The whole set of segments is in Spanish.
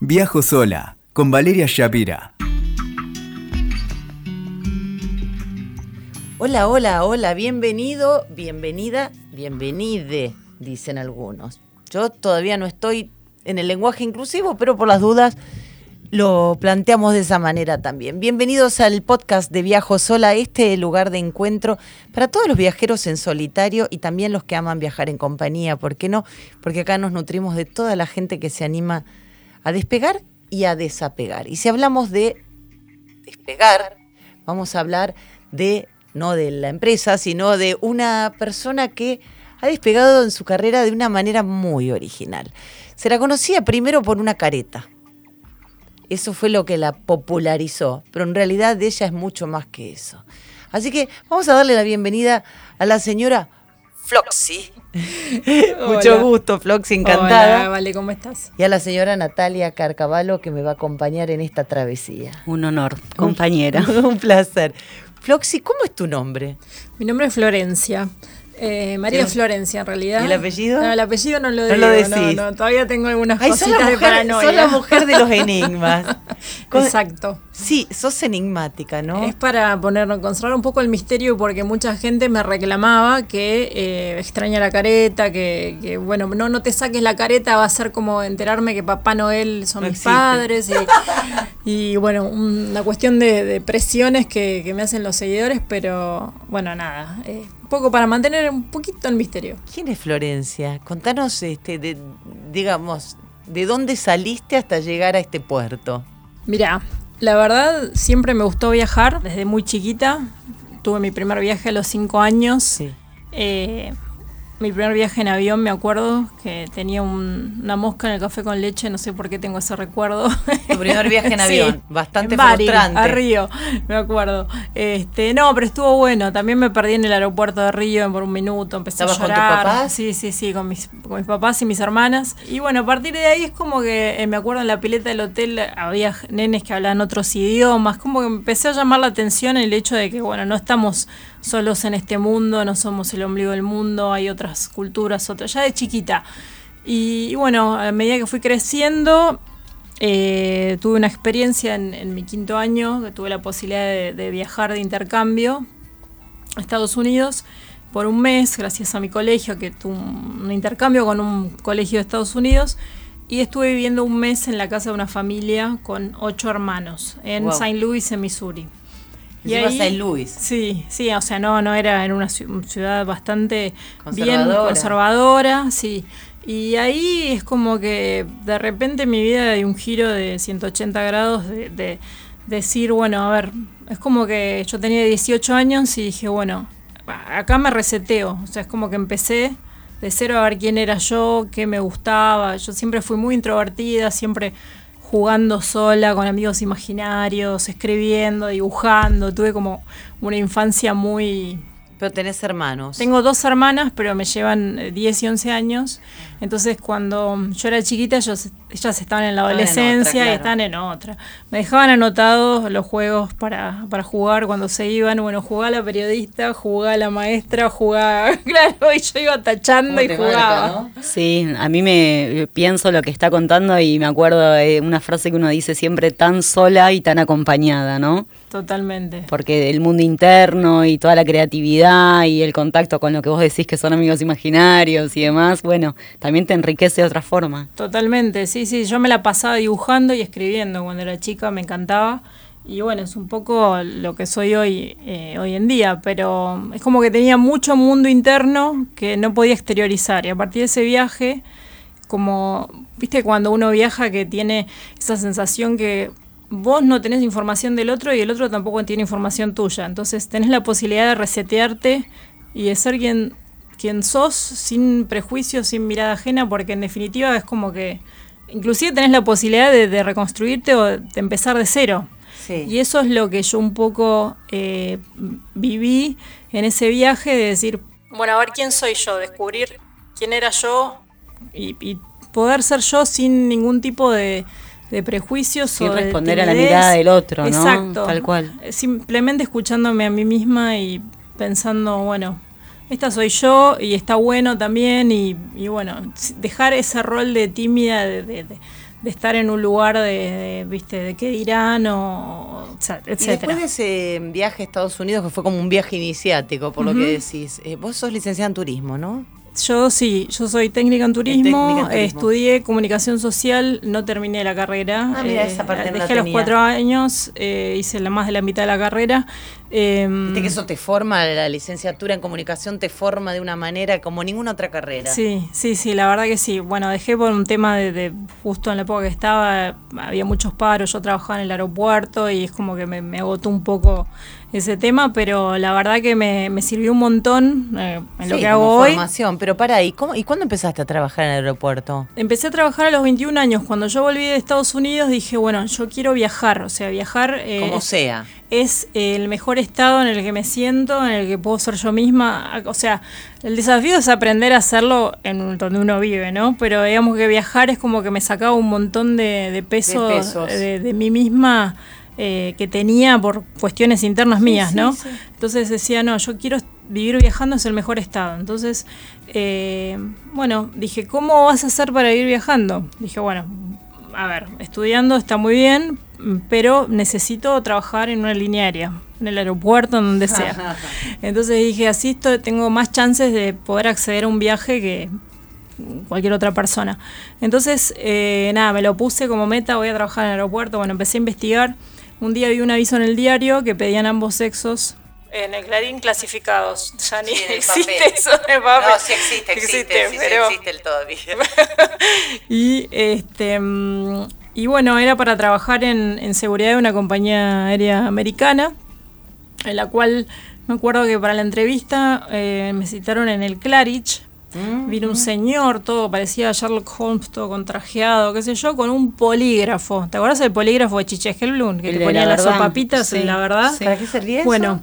Viajo sola con Valeria Shapira. Hola, hola, hola, bienvenido, bienvenida, bienvenide, dicen algunos. Yo todavía no estoy en el lenguaje inclusivo, pero por las dudas lo planteamos de esa manera también. Bienvenidos al podcast de Viajo Sola, este lugar de encuentro para todos los viajeros en solitario y también los que aman viajar en compañía, ¿por qué no? Porque acá nos nutrimos de toda la gente que se anima despegar y a desapegar. Y si hablamos de despegar, vamos a hablar de no de la empresa, sino de una persona que ha despegado en su carrera de una manera muy original. Se la conocía primero por una careta. Eso fue lo que la popularizó, pero en realidad ella es mucho más que eso. Así que vamos a darle la bienvenida a la señora Floxy. Mucho gusto, Floxy, encantada. Hola, vale, ¿cómo estás? Y a la señora Natalia Carcavalo que me va a acompañar en esta travesía. Un honor, compañera. Un placer. Floxy, ¿cómo es tu nombre? Mi nombre es Florencia. Eh, María Sí. Florencia, en realidad. ¿Y el apellido? No, el apellido no lo No digo. lo no, decís. no, todavía tengo algunas Ay, cositas la, de mujer, paranoia. sos la mujer de los enigmas. Exacto. Sí, sos enigmática, ¿no? Es para poner, conservar un poco el misterio porque mucha gente me reclamaba que eh, extraña la careta, que, que, bueno, no, no te saques la careta, va a ser como enterarme que Papá Noel son No mis existe. padres y, y, bueno, una cuestión de, de presiones que, que me hacen los seguidores, pero bueno, nada, eh, un poco para mantener un poquito el misterio. ¿Quién es Florencia? Contanos, este, de, digamos, ¿de dónde saliste hasta llegar a este puerto? Mira, la verdad siempre me gustó viajar desde muy chiquita. Tuve mi primer viaje a los cinco años. Sí. Eh, mi primer viaje en avión, me acuerdo que tenía un- una mosca en el café con leche, no sé por qué tengo ese recuerdo. Tu primer viaje en Sí, avión, bastante en Bari, frustrante. A Río, me acuerdo. Este, no, pero estuvo bueno. También me perdí en el aeropuerto de Río por un minuto, empecé a ¿Estabas con llorar. tus papás? Sí, sí, sí, con mis, con mis papás y mis hermanas. Y bueno, a partir de ahí es como que eh, me acuerdo en la pileta del hotel había nenes que hablaban otros idiomas, como que empecé a llamar la atención el hecho de que, bueno, no estamos solos en este mundo, no somos el ombligo del mundo, hay otras culturas, otras, ya de chiquita. Y, y bueno, a medida que fui creciendo, eh, tuve una experiencia en, en mi quinto año, que tuve la posibilidad de, de viajar de intercambio a Estados Unidos por un mes, gracias a mi colegio, que tuvo un, un intercambio con un colegio de Estados Unidos. Y estuve viviendo un mes en la casa de una familia con ocho hermanos en Wow. St. Louis, en Missouri. Encima ahí- Saint Louis. Sí, sí, o sea, no, no era en una ciu- ciudad bastante bien Conservadora. conservadora, sí. Y ahí es como que de repente mi vida dio un giro de 180 grados de, de decir, bueno, a ver, es como que yo tenía 18 años y dije, bueno, acá me reseteo, o sea, es como que empecé de cero a ver quién era yo, qué me gustaba. Yo siempre fui muy introvertida, siempre jugando sola con amigos imaginarios, escribiendo, dibujando. Tuve como una infancia muy... Pero tenés hermanos. Tengo dos hermanas, pero me llevan eh, 10 y 11 años. Entonces, cuando yo era chiquita, ellos, ellas estaban en la Estaban en otra, adolescencia claro. y están en otra. Me dejaban anotados los juegos para, para jugar cuando se iban. Bueno, jugaba la periodista, jugaba la maestra, jugaba... Claro, y yo iba tachando ¿Cómo y jugaba. marca, no? Sí, a mí me eh, pienso lo que está contando y me acuerdo de una frase que uno dice siempre tan sola y tan acompañada, ¿no? Totalmente. Porque el mundo interno y toda la creatividad y el contacto con lo que vos decís que son amigos imaginarios y demás, bueno, también te enriquece de otra forma. Totalmente, sí, sí, yo me la pasaba dibujando y escribiendo cuando era chica, me encantaba. Y bueno, es un poco lo que soy hoy, eh, hoy en día, pero es como que tenía mucho mundo interno que no podía exteriorizar. Y a partir de ese viaje, como, viste, cuando uno viaja que tiene esa sensación que vos no tenés información del otro y el otro tampoco tiene información tuya. Entonces tenés la posibilidad de resetearte y de ser quien, quien sos sin prejuicios, sin mirada ajena, porque en definitiva es como que inclusive tenés la posibilidad de, de reconstruirte o de empezar de cero. Sí. Y eso es lo que yo un poco eh, viví en ese viaje de decir, bueno, a ver quién soy yo, descubrir quién era yo y, y poder ser yo sin ningún tipo de, de prejuicios Sin o de responder a la mirada del otro, ¿no? Exacto. Tal cual. Simplemente escuchándome a mí misma y pensando, bueno, esta soy yo y está bueno también y, y bueno, dejar ese rol de tímida, de, de- de- de estar en un lugar de, viste, de qué dirán o, sea, Y etcétera. después de ese viaje a Estados Unidos, que fue como un viaje iniciático, por lo que decís, eh, vos sos licenciada en turismo, ¿no? Yo sí, yo soy técnica en turismo, técnica en turismo. eh, estudié comunicación social, no terminé la carrera. Ah, mira, esa parte no la dejé a los tenía. cuatro años, eh, hice la más de la mitad de la carrera. eh, Viste que eso te forma, la licenciatura en comunicación te forma de una manera como ninguna otra carrera. Sí, sí, sí, la verdad que sí. Bueno, dejé por un tema de, de justo en la época que estaba, había muchos paros, yo trabajaba en el aeropuerto y es como que me, me agotó un poco ese tema, pero la verdad que me, me sirvió un montón eh, en lo que hago hoy. formación. Pero para ¿y, cómo, ¿y cuándo empezaste a trabajar en el aeropuerto? Empecé a trabajar a los 21 años. Cuando yo volví de Estados Unidos dije, bueno, yo quiero viajar. O sea, viajar eh, Como sea. es el mejor estado en el que me siento, en el que puedo ser yo misma. O sea, el desafío es aprender a hacerlo en donde uno vive, ¿no? Pero digamos que viajar es como que me sacaba un montón de, de peso De pesos. de, de mí misma eh, que tenía por cuestiones internas mías, sí, ¿no? sí. Entonces decía, no, yo quiero vivir viajando, es el mejor estado. Entonces, eh, bueno, dije, ¿cómo vas a hacer para ir viajando? Dije, bueno, a ver, estudiando está muy bien, pero necesito trabajar en una línea aérea, en el aeropuerto, en donde sea. Entonces dije, así esto, tengo más chances de poder acceder a un viaje que cualquier otra persona. Entonces, eh, nada, me lo puse como meta, voy a trabajar en el aeropuerto. Bueno, empecé a investigar. Un día vi un aviso en el diario que pedían ambos sexos. En el Clarín clasificados. Ya ni Sí, en el existe papel. eso en el papel. No, sí existe, existe, sí, sí pero- existe el todavía. y este mm, y bueno, era para trabajar en, en seguridad de una compañía aérea americana, en la cual me acuerdo que para la entrevista eh, me citaron en el Claridge. Vino un señor, todo parecía Sherlock Holmes, todo contrajeado, qué sé yo, con un polígrafo. ¿Te acuerdas del polígrafo de Chiche Helblum? Que El te ponía la las sopapitas sí, en la verdad. sí. ¿Para qué servía eso? Bueno,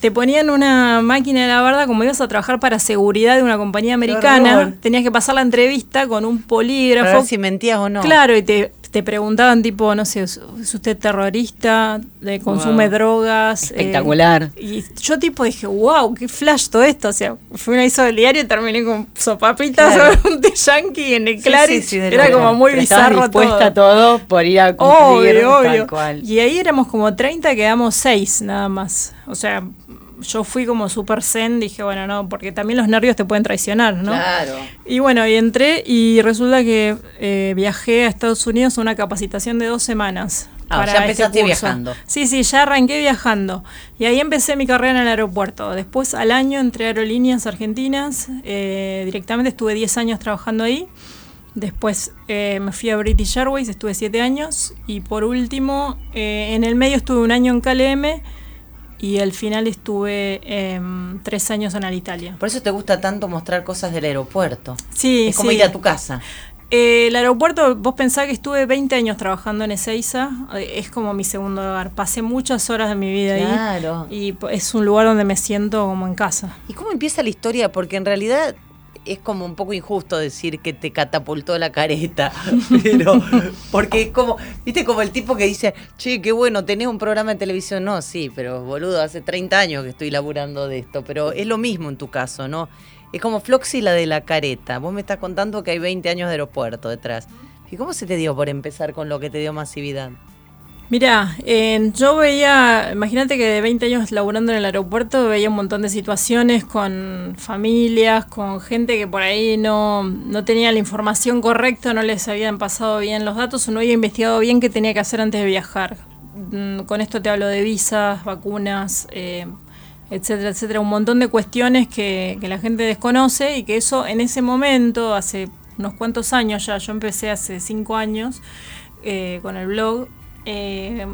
te ponían una máquina de la verdad, como ibas a trabajar para seguridad de una compañía americana, tenías que pasar la entrevista con un polígrafo. Para ver si mentías o no. Claro, y te, te preguntaban tipo, no sé, ¿es usted terrorista? De, ¿Consume Wow. drogas? Eh, Espectacular. y yo tipo dije, wow, qué flash todo esto. O sea, fui una hizo del diario y terminé con sopapitas Claro. sobre un té yankee en el Sí, Claridge. sí, sí, de Era como muy Pero bizarro dispuesta todo. a todo por ir a cumplir Obvio, tal obvio. cual. Y ahí éramos como 30, quedamos 6 nada más. O sea, yo fui como super zen, dije, bueno, no, porque también los nervios te pueden traicionar, ¿no? Claro. Y bueno, y entré y resulta que eh, viajé a Estados Unidos a una capacitación de dos semanas. Ah, para ya este empezaste curso. viajando. Sí, sí, ya arranqué viajando. Y ahí empecé mi carrera en el aeropuerto. Después, al año, entré a Aerolíneas Argentinas. eh, directamente estuve 10 años trabajando ahí. Después eh, me fui a British Airways, estuve 7 años. Y por último, eh, en el medio estuve un año en KLM. Y al final estuve em, tres años en Alitalia. Por eso te gusta tanto mostrar cosas del aeropuerto. Sí, es como sí. ir a tu casa. Eh, el aeropuerto, vos pensás que estuve 20 años trabajando en Ezeiza, eh, es como mi segundo hogar. Pasé muchas horas de mi vida Claro. ahí y po- es un lugar donde me siento como en casa. ¿Y cómo empieza la historia? Porque en realidad es como un poco injusto decir que te catapultó la careta. Pero, porque es como, viste, como el tipo que dice, che, qué bueno, tenés un programa de televisión. No, sí, pero boludo, hace 30 años que estoy laburando de esto. Pero es lo mismo en tu caso, ¿no? Es como Floxy la de la careta. Vos me estás contando que hay 20 años de aeropuerto detrás. ¿Y cómo se te dio por empezar con lo que te dio masividad? Mira, yo veía, imagínate que de 20 años laburando en el aeropuerto veía un montón de situaciones con familias, con gente que por ahí no, no tenía la información correcta, no les habían pasado bien los datos o no había investigado bien qué tenía que hacer antes de viajar. Mm, Con esto te hablo de visas, vacunas, eh, etcétera, etcétera, un montón de cuestiones que, que la gente desconoce y que eso en ese momento, hace unos cuantos años ya, yo empecé hace cinco años eh, con el blog, eh,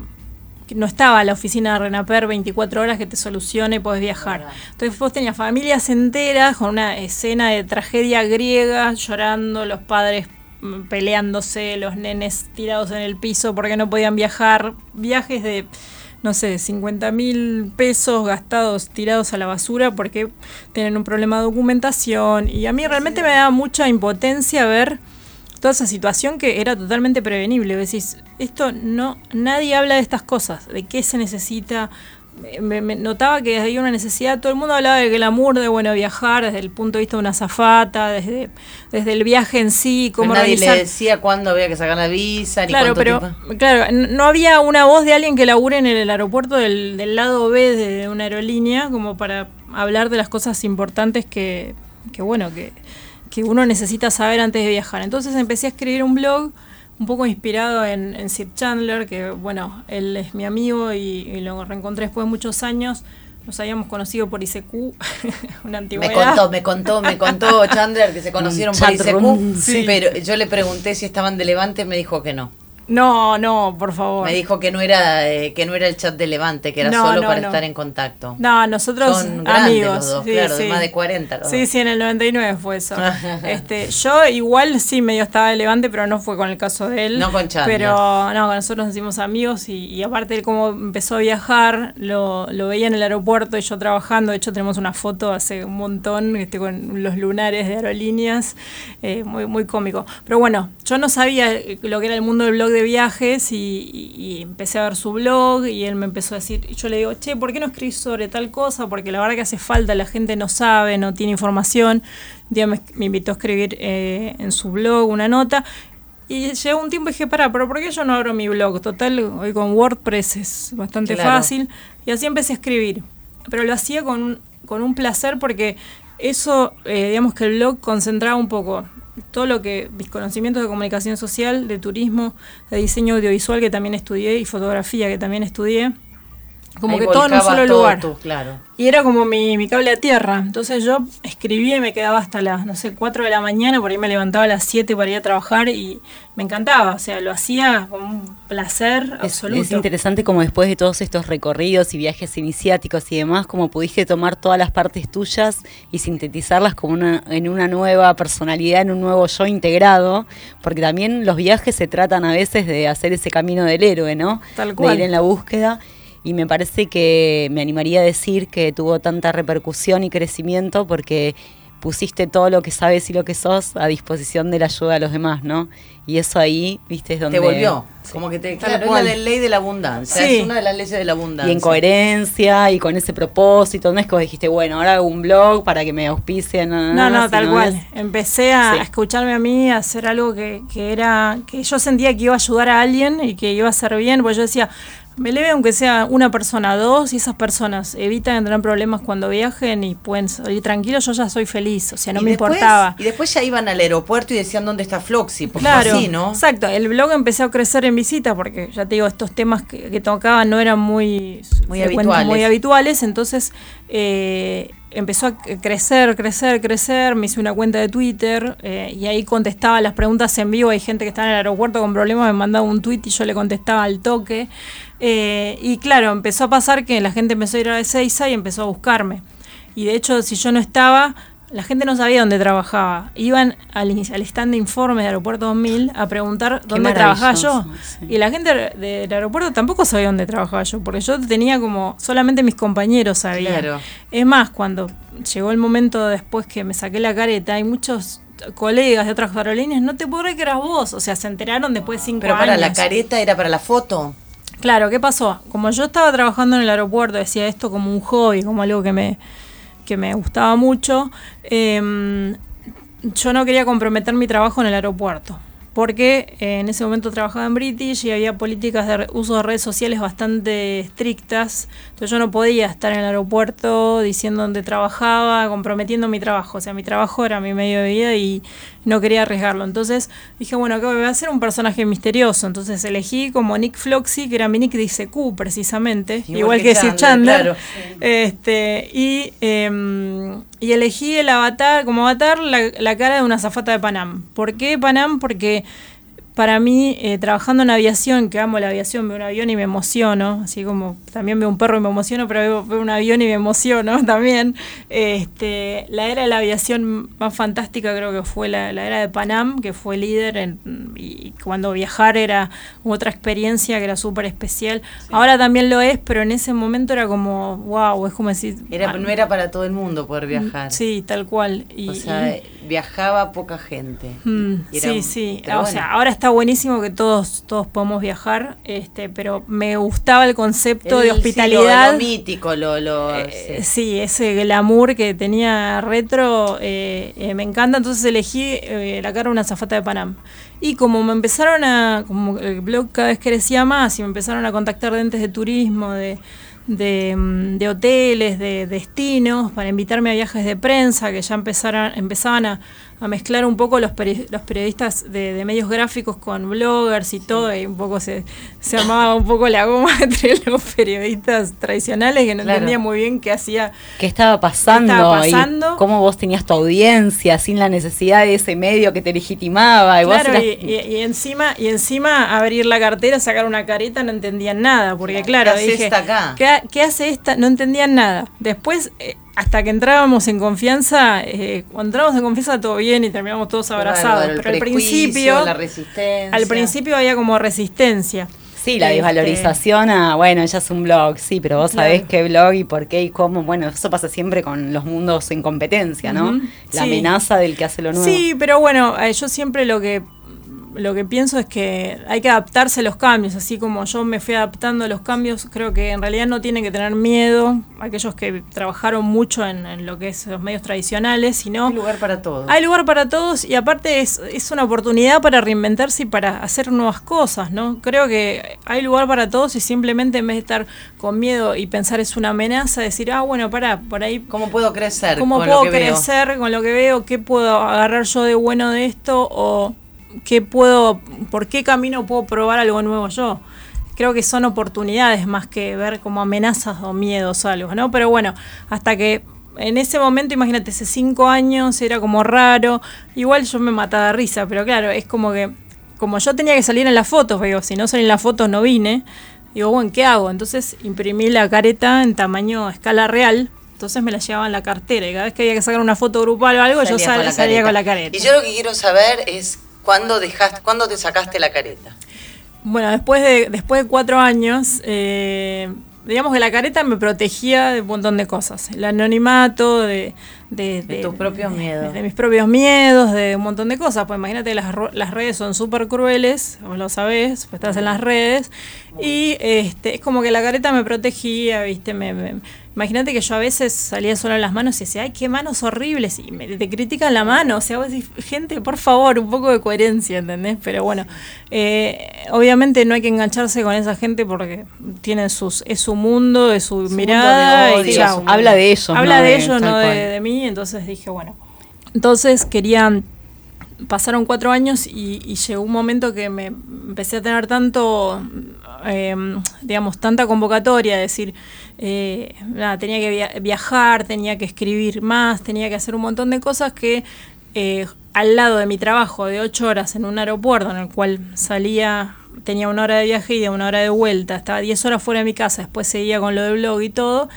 no estaba la oficina de Renaper 24 horas que te solucione y podés viajar. Entonces vos tenías familias enteras con una escena de tragedia griega, llorando, los padres mm, peleándose, los nenes tirados en el piso porque no podían viajar, viajes de no sé, 50 mil pesos gastados, tirados a la basura porque tienen un problema de documentación. Y a mí realmente me da mucha impotencia ver toda esa situación que era totalmente prevenible. Decís, esto no, nadie habla de estas cosas, de qué se necesita, me, me notaba que había una necesidad, todo el mundo hablaba de que el amor de bueno viajar desde el punto de vista de una zafata, desde, desde el viaje en sí, Pero cómo nadie realizar. le decía cuándo había que sacar la visa, ni Claro, cuánto pero tiempo. claro, no había una voz de alguien que labure en el aeropuerto del, del lado B de una aerolínea como para hablar de las cosas importantes que, que bueno, que, que uno necesita saber antes de viajar. Entonces empecé a escribir un blog un poco inspirado en, en Sid Chandler, que bueno, él es mi amigo y, y lo reencontré después de muchos años. Nos habíamos conocido por ICQ, una Me antigüedad. contó, me contó, me contó Chandler que se conocieron por ICQ, sí. pero yo le pregunté si estaban de Levante, me dijo que no. No, no, por favor. Me dijo que no era eh, que no era el chat de Levante, que era No, solo no, para no. estar en contacto. No, nosotros Son grandes amigos. los dos, sí, claro, de más de 40 los Sí, dos. sí, en el 99 fue eso. este, yo igual sí medio estaba de Levante, pero no fue con el caso de él. No con Chandler. Pero no, nosotros nos hicimos amigos y, y aparte él como empezó a viajar, lo, lo veía en el aeropuerto y yo trabajando. De hecho tenemos una foto hace un montón este, con los lunares de aerolíneas, eh, muy, muy cómico. Pero bueno, yo no sabía lo que era el mundo del blog de viajes y, y- y empecé a ver su blog y él me empezó a decir, y yo le digo, che, ¿por qué no escribís sobre tal cosa? Porque la verdad que hace falta, la gente no sabe, no tiene información. Un día me, me invitó a escribir eh, en su blog una nota. Y llegó un tiempo y dije, pará, pero ¿por qué yo no abro mi blog? Total, hoy con WordPress es bastante Claro. fácil. Y así empecé a escribir. Pero lo hacía con, un- con un placer porque eso, eh, digamos que el blog concentraba un poco todo lo que, mis conocimientos de comunicación social, de turismo, de diseño audiovisual que también estudié y fotografía que también estudié. Como Ahí que todo en un solo todo lugar. tú, claro. Y era como mi, mi cable a tierra. Entonces yo escribía y me quedaba hasta las, no sé, 4 de la mañana, por ahí me levantaba a las 7 para ir a trabajar y me encantaba. O sea, lo hacía con un placer Es, absoluto. es interesante como después de todos estos recorridos y viajes iniciáticos y demás, como pudiste tomar todas las partes tuyas y sintetizarlas como una, en una nueva personalidad, en un nuevo yo integrado, porque también los viajes se tratan a veces de hacer ese camino del héroe, ¿no? Tal De cual. ir en la búsqueda. Y me parece que me animaría a decir que tuvo tanta repercusión y crecimiento porque pusiste todo lo que sabes y lo que sos a disposición de la ayuda a los demás, ¿no? Y eso ahí, viste, es donde... Te volvió. Como que te, claro, es la ley de la abundancia. Sí. Es una de las leyes de la abundancia. Y en coherencia y con ese propósito. No es que vos dijiste, bueno, ahora hago un blog para que me auspicien. No, no, tal cual. es- Empecé a Sí. escucharme a mí, a hacer algo que, que era, que yo sentía que iba a ayudar a alguien y que iba a hacer bien, porque yo decía, me leve aunque sea una persona, dos, y esas personas evitan tener problemas cuando viajen y pueden salir tranquilos, yo ya soy feliz, o sea, no Y me después- importaba. Y después ya iban al aeropuerto y decían dónde está Floxy. Porque Claro, así, ¿no? exacto. El blog empezó a crecer en visitas porque ya te digo, estos temas que, que tocaban no eran muy, Muy habituales. muy habituales. Entonces eh, empezó a crecer, crecer, crecer. Me hice una cuenta de Twitter eh, y ahí contestaba las preguntas en vivo. Hay gente que está en el aeropuerto con problemas, me mandaba un tweet y yo le contestaba al toque. Eh, y claro, empezó a pasar que la gente empezó a ir a Ezeiza y empezó a buscarme. Y de hecho, si yo no estaba, la gente no sabía dónde trabajaba. Iban al, al stand de informe de Aeropuerto 2000 a preguntar dónde trabajaba yo. sí. Y la gente del aeropuerto tampoco sabía dónde trabajaba yo, porque yo tenía como, solamente mis compañeros sabían. Claro. Es más, cuando llegó el momento después que me saqué la careta, hay muchos colegas de otras aerolíneas, no te puedo creer que eras vos. O sea, se enteraron después de cinco Pero años. para la careta era para la foto. Claro, ¿qué pasó? Como yo estaba trabajando en el aeropuerto, decía esto como un hobby, como algo que me, que me gustaba mucho, em, yo no quería comprometer mi trabajo en el aeropuerto. Porque eh, en ese momento trabajaba en British y había políticas de uso de redes sociales bastante estrictas. Entonces yo no podía estar en el aeropuerto diciendo dónde trabajaba, comprometiendo mi trabajo. O sea, mi trabajo era mi medio de vida y no quería arriesgarlo. Entonces dije, bueno, ¿qué voy a hacer? Un personaje misterioso. Entonces elegí como Nick Floxy, que era mi nick de ICQ precisamente, Igual igual, que que, Chandler, Chandler. claro. Este, y, em, y elegí el avatar, como avatar, la, la cara de una azafata de Panam. ¿Por qué Panam? Porque para mí, eh, trabajando en aviación, que amo la aviación, veo un avión y me emociono, así como también veo un perro y me emociono, pero veo, veo un avión y me emociono también. Este, la era de la aviación más fantástica creo que fue la, la era de Panam, que fue líder en, y cuando viajar era otra experiencia que era súper especial. Ahora también lo es, pero en ese momento era como, wow, es como decir... Era, ah, no era para todo el mundo poder viajar. Sí, tal cual. Y, o sea, y- viajaba poca gente. Mm, era sí, sí. pero o bueno. sea, ahora está buenísimo que todos, todos podemos viajar, este, pero me gustaba el concepto El- de sí, hospitalidad. lo, lo mítico, lo, lo Eh, sí. sí, ese glamour que tenía retro eh, eh, me encanta, entonces elegí eh, la cara de una zafata de Panam. Y como me empezaron a, como el blog cada vez crecía más y me empezaron a contactar de entes de turismo, de, de, mm, de hoteles, de destinos, para invitarme a viajes de prensa, que ya empezaron, empezaban a, a mezclar un poco los, peri- los periodistas de, de medios gráficos con bloggers y todo, y un poco se, se armaba un poco la goma entre los periodistas tradicionales que no Claro. entendían muy bien qué hacía ¿Qué estaba pasando? ¿Qué estaba pasando? Y cómo vos tenías tu audiencia sin la necesidad de ese medio que te legitimaba. Y vos Claro, eras- y, y- encima, y encima abrir la cartera, sacar una careta, no entendían nada, porque claro, ¿qué hace dije, esta acá? ¿qué, ha- qué hace esta? No entendían nada. Después, eh, hasta que entrábamos en confianza, eh, cuando entrábamos en confianza todo bien y terminamos todos abrazados, pero al principio, la resistencia. al principio había como resistencia. Sí, la Este, desvalorización a, bueno, ella es un blog, sí, pero vos Claro. sabés qué blog y por qué y cómo. Bueno, eso pasa siempre con los mundos en competencia, ¿no? La sí. amenaza del que hace lo nuevo. Sí, pero bueno, eh, yo siempre lo que lo que pienso es que hay que adaptarse a los cambios, así como yo me fui adaptando a los cambios, creo que en realidad no tienen que tener miedo aquellos que trabajaron mucho en, en lo que es los medios tradicionales, sino Hay lugar para todo. hay lugar para todos y aparte es, es una oportunidad para reinventarse y para hacer nuevas cosas, ¿no? Creo que hay lugar para todos y simplemente en vez de estar con miedo y pensar es una amenaza, decir, ah, bueno, para, por ahí ¿Cómo puedo crecer? cómo con puedo lo que veo? crecer con lo que veo, qué puedo agarrar yo de bueno de esto o qué puedo, por qué camino puedo probar algo nuevo yo. Creo que son oportunidades más que ver como amenazas o miedos o algo, ¿no? Pero bueno, hasta que en ese momento, imagínate, hace cinco años era como raro, igual yo me mataba de risa, pero claro, es como que, como yo tenía que salir en las fotos, digo, si no salí en las fotos no vine, digo, bueno, ¿qué hago? Entonces imprimí la careta en tamaño escala real, entonces me la llevaba en la cartera y cada vez que había que sacar una foto grupal o algo, yo sal- con salía careta. con la careta. Y yo lo que quiero saber es cuándo dejaste, cuándo te sacaste la careta. Bueno, después de, después de cuatro años, eh, digamos que la careta me protegía de un montón de cosas. El anonimato, de... De, De tus propios miedos. De, mis propios miedos, de un montón de cosas. Pues imagínate, las, las redes son súper crueles, vos lo sabés, pues estás en las redes. Y este, es como que la careta me protegía, ¿viste? Me, me- imagínate que yo a veces salía solo en las manos y decía, ay, qué manos horribles. Y me, te critican la mano. O sea, vos decís, gente, por favor, un poco de coherencia, ¿entendés? Pero bueno, eh, obviamente no hay que engancharse con esa gente porque tienen sus, es su mundo, es su, mundo de mirada odio, y su chau. mundo. Habla de ellos. Habla no de ellos, no de, cual. Entonces dije, bueno. Entonces quería, pasaron cuatro años y, llegó un momento que me empecé a tener tanto, eh, digamos, tanta convocatoria, decir, eh, nada, tenía que via- viajar, tenía que escribir más, tenía que hacer un montón de cosas que eh, al lado de mi trabajo de ocho horas en un aeropuerto en el cual salía, tenía una hora de viaje y una hora de vuelta, estaba diez horas fuera de mi casa, después seguía con lo de blog y todo,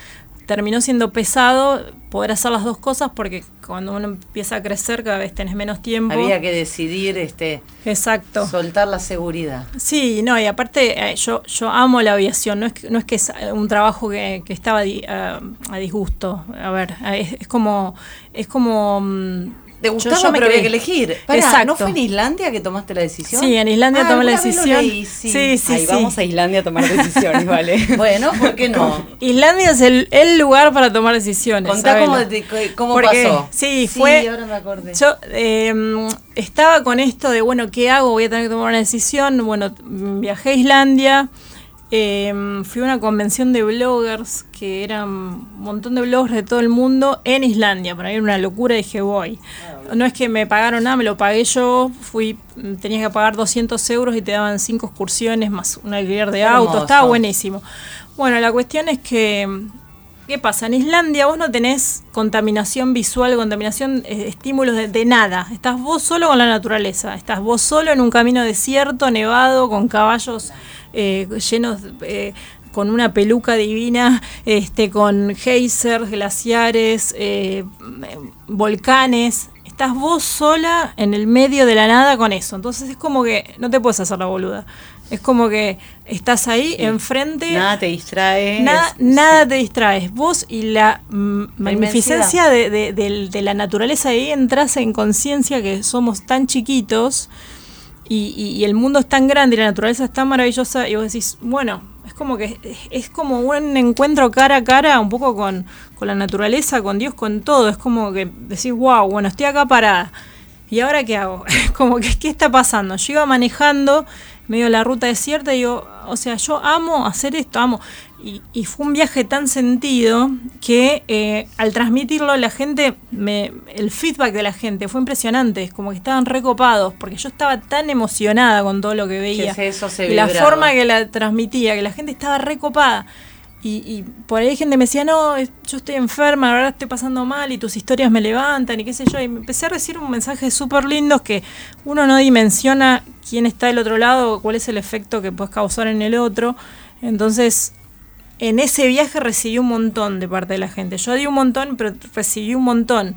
terminó siendo pesado poder hacer las dos cosas porque cuando uno empieza a crecer cada vez tenés menos tiempo. Había que decidir este Exacto. soltar la seguridad. Sí, no, y aparte eh, yo, yo amo la aviación, no es que, no es que es eh, un trabajo que, que estaba di- a, a disgusto. A ver, eh, es, es como, es como mm, ¿Te yo- gustaba, yo me pero había creí- que elegir? Pará, Exacto. ¿No fue en Islandia que tomaste la decisión? Sí, en Islandia Ah, tomé la decisión. leí, sí. sí, sí, Ahí sí. vamos a Islandia a tomar decisiones, ¿vale? Bueno, ¿por qué no? Islandia es el, el lugar para tomar decisiones. Contá cómo, te- cómo Porque, pasó. Sí, fue. ahora me acordé. Yo eh, estaba con esto de, bueno, ¿qué hago? Voy a tener que tomar una decisión. Bueno, viajé a Islandia. Eh, fui a una convención de bloggers que eran un montón de bloggers de todo el mundo en Islandia. Para mí era una locura dije, voy. No es que me pagaron nada, me lo pagué yo. Fui, mm, tenías que pagar 200 euros y te daban cinco excursiones más un alquiler de auto. hermoso. Estaba buenísimo. Bueno, la cuestión es que ¿Qué pasa? En Islandia vos no tenés contaminación visual, contaminación, eh, estímulos de, de nada. Estás vos solo con la naturaleza. Estás vos solo en un camino desierto, nevado, con caballos eh, llenos, eh, con una peluca divina, este, con geysers, glaciares, eh, volcanes. estás vos sola en el medio de la nada con eso. Entonces es como que no te puedes hacer la boluda. Es como que estás ahí enfrente. Nada te distrae. Nada, es- nada te distraes. Vos y la mm, magnificencia de la naturaleza ahí entras en conciencia que somos tan chiquitos y, el mundo es tan grande y la naturaleza es tan maravillosa y vos decís, bueno, es como que es, como un encuentro cara a cara un poco con, con la naturaleza, con Dios, con todo. Es como que decís, wow, bueno, estoy acá parada. ¿Y ahora qué hago? como que, ¿qué está pasando? Yo iba manejando medio la ruta desierta y digo, o sea, yo amo hacer esto, amo. Y, y fue un viaje tan sentido que eh, al transmitirlo la gente, me, el feedback de la gente fue impresionante, es como que estaban recopados, porque yo estaba tan emocionada con todo lo que veía. Que eso se y la forma que la transmitía, que la gente estaba recopada. Y, y por ahí gente me decía, no, yo estoy enferma, ahora estoy pasando mal y tus historias me levantan y qué sé yo. Y me empecé a recibir un mensaje súper lindos que uno no dimensiona quién está del otro lado, cuál es el efecto que puedes causar en el otro. Entonces, en ese viaje recibí un montón de parte de la gente. Yo di un montón, pero recibí un montón.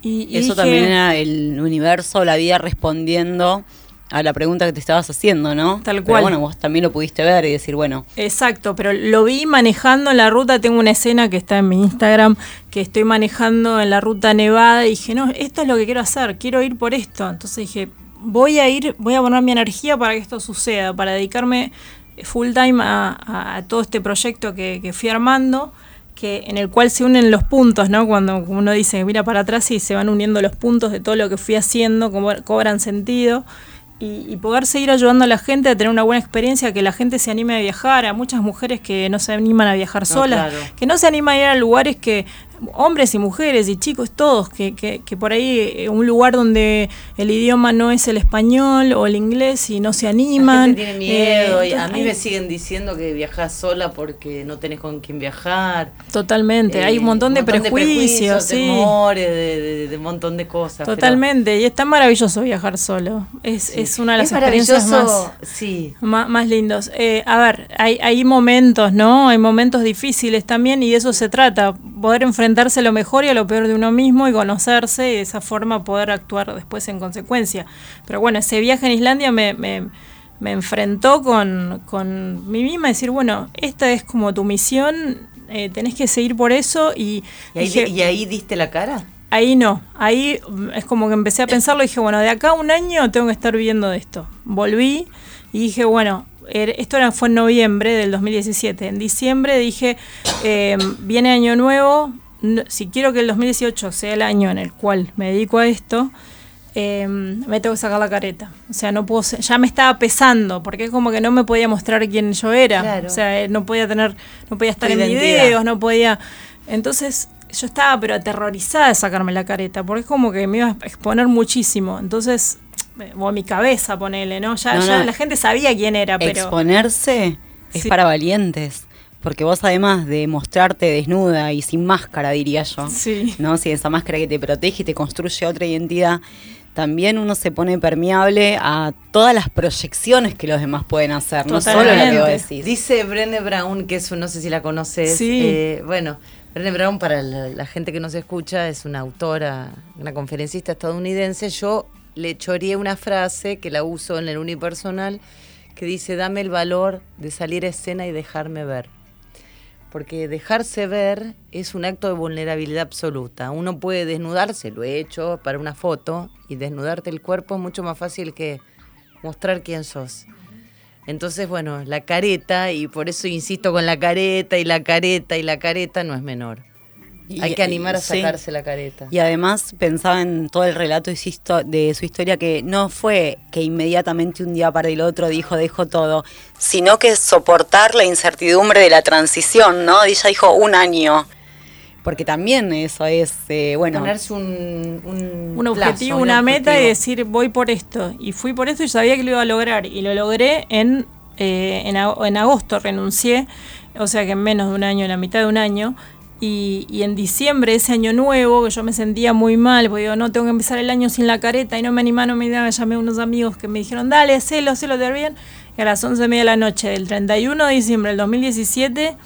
Y, y Eso dije, también era el universo, la vida respondiendo a la pregunta que te estabas haciendo, ¿no? Tal Pero cual. bueno, vos también lo pudiste ver y decir, bueno, Exacto, pero lo vi manejando en la ruta. Tengo una escena que está en mi Instagram que estoy manejando en la ruta nevada y dije, no, esto es lo que quiero hacer, quiero ir por esto. Entonces dije, voy a ir, voy a poner mi energía para que esto suceda, para dedicarme full time a, todo este proyecto que, que fui armando. Que, en el cual se unen los puntos, ¿no? Cuando uno dice, mira para atrás y se van uniendo los puntos de todo lo que fui haciendo, cobran sentido y, y poder seguir ayudando a la gente a tener una buena experiencia, que la gente se anime a viajar, a muchas mujeres que no se animan a viajar solas, claro. que no se animan a ir a lugares que, hombres y mujeres y chicos, todos, que, que, que por ahí eh, un lugar donde el idioma no es el español o el inglés y no se La animan. gente tiene miedo. Eh, y a mí hay- me siguen diciendo que viajas sola porque no tenés con quién viajar. Totalmente, hay Eh, un montón de prejuicios, temores, de, de- de un montón de cosas. pero Totalmente, y es tan maravilloso viajar solo. Es, sí. es una de las Es experiencias más, Sí. Más lindos. Eh, a ver, hay, hay momentos, ¿no? Hay momentos difíciles también y de eso se trata, poder enfrentarse a lo mejor y a lo peor de uno mismo y conocerse y de esa forma poder actuar después en consecuencia. Pero bueno, ese viaje en Islandia me, me, me enfrentó con, con mí misma, decir, bueno, esta es como tu misión, eh, tenés que seguir por eso y... ¿Y ahí, dije, y ahí diste la cara? Ahí no, ahí mm, es como que empecé a pensarlo y dije, bueno, de acá a un año tengo que estar viviendo de esto. Volví y dije, bueno, er- esto era, fue en noviembre del 2017. En diciembre dije, eh, viene año nuevo, no- si quiero que el 2018 sea el año en el cual me dedico a esto, eh, me tengo que sacar la careta. O sea, no puedo ser- ya me estaba pesando, porque es como que no me podía mostrar quién yo era. Claro. O sea, eh, no podía tener, no podía estar en videos, no podía. Entonces, yo estaba pero aterrorizada de sacarme la careta, porque es como que me iba a exponer muchísimo. Entonces, o a mi cabeza, ponele, ¿no? Ya, No, ya no. la gente sabía quién era, pero. exponerse es Sí. para valientes. Porque vos además de mostrarte desnuda y sin máscara, diría yo, Sí. ¿no? Si esa máscara que te protege y te construye otra identidad, también uno se pone permeable a todas las proyecciones que los demás pueden hacer, no solo lo que vos Totalmente. decís. Dice Brené Brown, que es, un- no sé si la conoces. Sí. eh, bueno, Brené Brown, para la, la gente que nos escucha, es una autora, una conferencista estadounidense. Yo le choreé una frase que la uso en el unipersonal que dice: Dame el valor de salir a escena y dejarme ver. Porque dejarse ver es un acto de vulnerabilidad absoluta. Uno puede desnudarse, lo he hecho para una foto, y desnudarte el cuerpo es mucho más fácil que mostrar quién sos. Entonces, bueno, la careta, y por eso insisto con la careta y la careta y la careta, no es menor. Hay Y- que animar a sí. sacarse la careta. Y además pensaba en todo el relato de su, historia que no fue que inmediatamente un día para el otro dijo dejo todo, sino que soportar la incertidumbre de la transición, ¿no? Ella dijo un año. Porque también eso es, eh, bueno, Ponerse un, un, un objetivo, plazo, una un meta y decir voy por esto. Y fui por esto y sabía que lo iba a lograr. Y lo logré en, eh, en, ag- en agosto, renuncié, o sea que en menos de un año, en la mitad de un año. Y, y en diciembre, ese año nuevo, que yo me sentía muy mal, porque digo, no, tengo que empezar el año sin la careta y no me animaba, no me llamé a unos amigos que me dijeron, dale, hacelo, hacelo, te bien. Y a las 11 de media de la noche del 31 de diciembre del 2017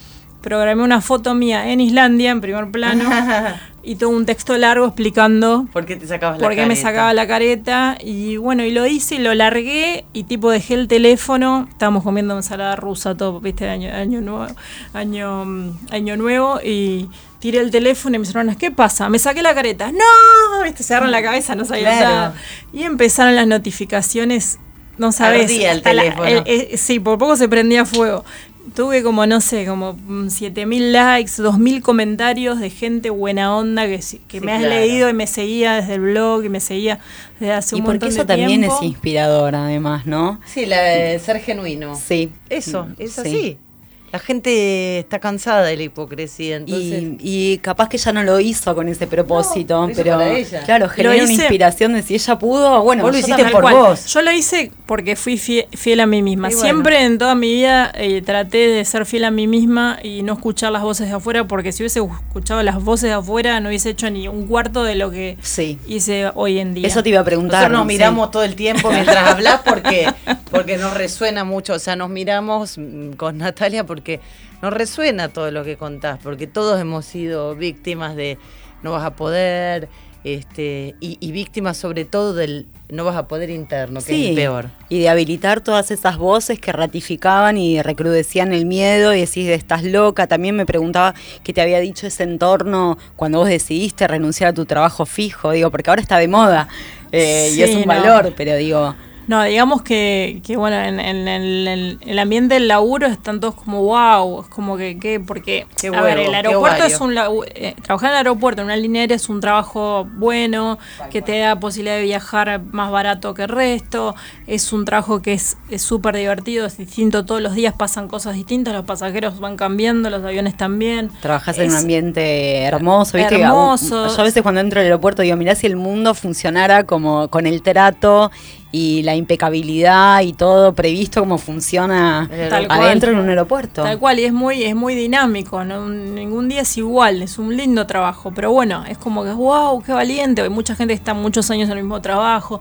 programé una foto mía en Islandia, en primer plano, y todo un texto largo explicando ¿Por qué te sacabas la por qué me sacaba la careta. Y bueno, y lo hice y lo largué y tipo dejé el teléfono. Estábamos comiendo ensalada rusa, todo, viste, año, año nuevo, año, mm, año nuevo, y tiré el teléfono y mis hermanas, ¿qué pasa? Me saqué la careta. ¡No! Viste, se agarran la cabeza, no sabía Claro. nada. Y empezaron las notificaciones, no sabes. Ardía el la- teléfono. el- eh, sí, por poco se prendía fuego. Tuve como, no sé, como mm, 7000 likes, 2000 comentarios de gente buena onda que, que Sí, me has claro. leído y me seguía desde el blog y me seguía desde hace Y un porque montón eso de también tiempo. es inspirador, además, ¿no? Sí, la de ser genuino. Sí. Eso, es Sí. La gente está cansada de la hipocresía, entonces... Y, y capaz que ella no lo hizo con ese propósito, No, lo hizo pero para ella. claro, genera una inspiración de si ella pudo, bueno, Vos lo hiciste por cual. vos. Yo lo hice porque fui fie- fiel, a mí misma. Bueno. Siempre en toda mi vida eh, traté de ser fiel a mí misma y no escuchar las voces de afuera, porque si hubiese escuchado las voces de afuera no hubiese hecho ni un cuarto de lo que Sí. hice hoy en día. Eso te iba a preguntar. Nosotros nos sí. miramos todo el tiempo mientras hablas porque, porque nos resuena mucho. O sea, nos miramos mm, con Natalia porque nos resuena todo lo que contás, porque todos hemos sido víctimas de no vas a poder, este, y, y víctimas sobre todo del no vas a poder interno, que es peor. Y de habilitar todas esas voces que ratificaban y recrudecían el miedo y decís, estás loca. También me preguntaba qué te había dicho ese entorno cuando vos decidiste renunciar a tu trabajo fijo. Digo, porque ahora está de moda eh, y es un no. valor, pero digo, No, digamos que, que bueno, en, en- en el, el ambiente del laburo están todos como wow, es como que, que porque, Qué a ver, el aeropuerto es un, eh, trabajar en el aeropuerto, en una línea aérea es un trabajo bueno, que te da posibilidad de viajar más barato que el resto, es un trabajo que es es súper divertido, es distinto, todos los días pasan cosas distintas, los pasajeros van cambiando, los aviones también. Trabajás en un ambiente hermoso, ¿viste? hermoso. Yo a veces cuando entro al aeropuerto digo, mirá si el mundo funcionara como con el trato y la impecabilidad y todo previsto como funciona Tal cual. adentro en un aeropuerto. Tal cual, y es muy, es muy dinámico, ¿no? ningún día es igual, es un lindo trabajo, pero bueno, es como que, wow, qué valiente, hay mucha gente que está muchos años en el mismo trabajo,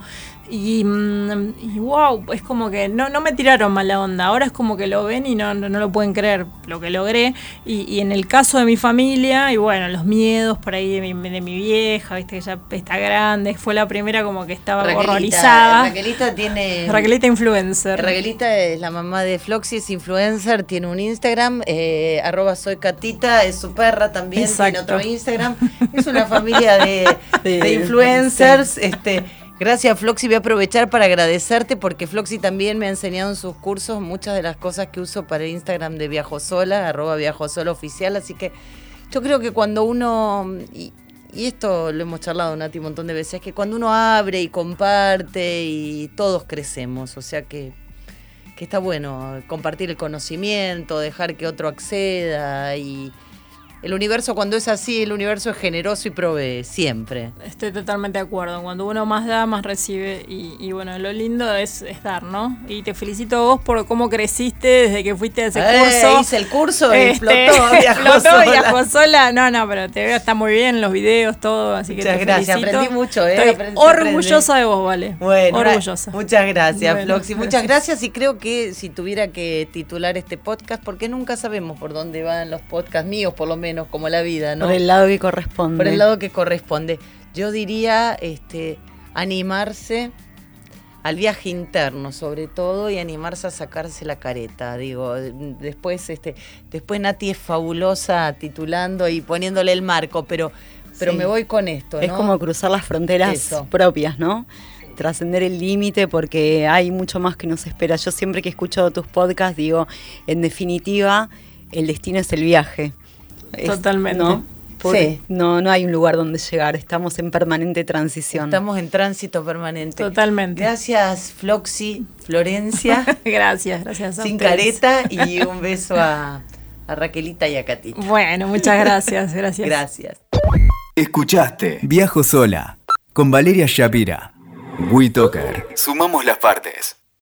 y, mm, y wow, es como que no, no me tiraron mala onda, ahora es como que lo ven y no, no, no lo pueden creer lo que logré, y, y en el caso de mi familia, y bueno, los miedos por ahí de mi, de mi vieja, viste que ya está grande, fue la primera como que estaba horrorizada. Raquelita tiene... Raquelita influencer. Raquelita es la mamá de Floxy, es influencer, tiene un Instagram, eh, arroba soy Catita, es su perra también, tiene Exacto. otro Instagram. Es una familia de, de influencers. Este, gracias Floxy, voy a aprovechar para agradecerte porque Floxy también me ha enseñado en sus cursos muchas de las cosas que uso para el Instagram de Viajo Sola, arroba Viajo oficial, así que yo creo que cuando uno... y- y esto lo hemos charlado, Nati, un montón de veces, que cuando uno abre y comparte y todos crecemos, o sea que que está bueno compartir el conocimiento, dejar que otro acceda y el universo cuando es así, el universo es generoso y provee siempre. Estoy totalmente de acuerdo. Cuando uno más da, más recibe. Y, y bueno, lo lindo es, es dar, ¿no? Y te felicito a vos por cómo creciste desde que fuiste a ese Eh, curso. hice el curso y Este, explotó, viajó explotó, sola. viajó sola. No, no, pero te veo, está muy bien los videos, todo. Así que Muchas te gracias, felicito. aprendí mucho, ¿eh? Estoy Aprendí- orgullosa de vos, vale. Bueno, orgullosa. muchas gracias, Bueno, Floxy. Muchas gracias y creo que si tuviera que titular este podcast, porque nunca sabemos por dónde van los podcasts míos, por lo menos, como la vida, ¿no? Por el lado que corresponde. Por el lado que corresponde. Yo diría este, animarse al viaje interno, sobre todo, y animarse a sacarse la careta. Digo, después, este, después Nati es fabulosa titulando y poniéndole el marco, pero, pero Sí. me voy con esto. Es ¿no? como cruzar las fronteras Eso. propias, ¿no? Trascender el límite porque hay mucho más que nos espera. Yo siempre que escucho tus podcasts digo, en definitiva, el destino es el viaje. Totalmente. ¿no? Sí. no, no hay un lugar donde llegar, estamos en permanente transición. Estamos en tránsito permanente. Totalmente. Gracias, Floxy, Florencia, gracias, gracias a sin ustedes. careta, y un beso a, a Raquelita y a Catita. Bueno, muchas gracias, gracias. Gracias. Escuchaste Viajo Sola con Valeria Shapira. WeToker. Sumamos las partes.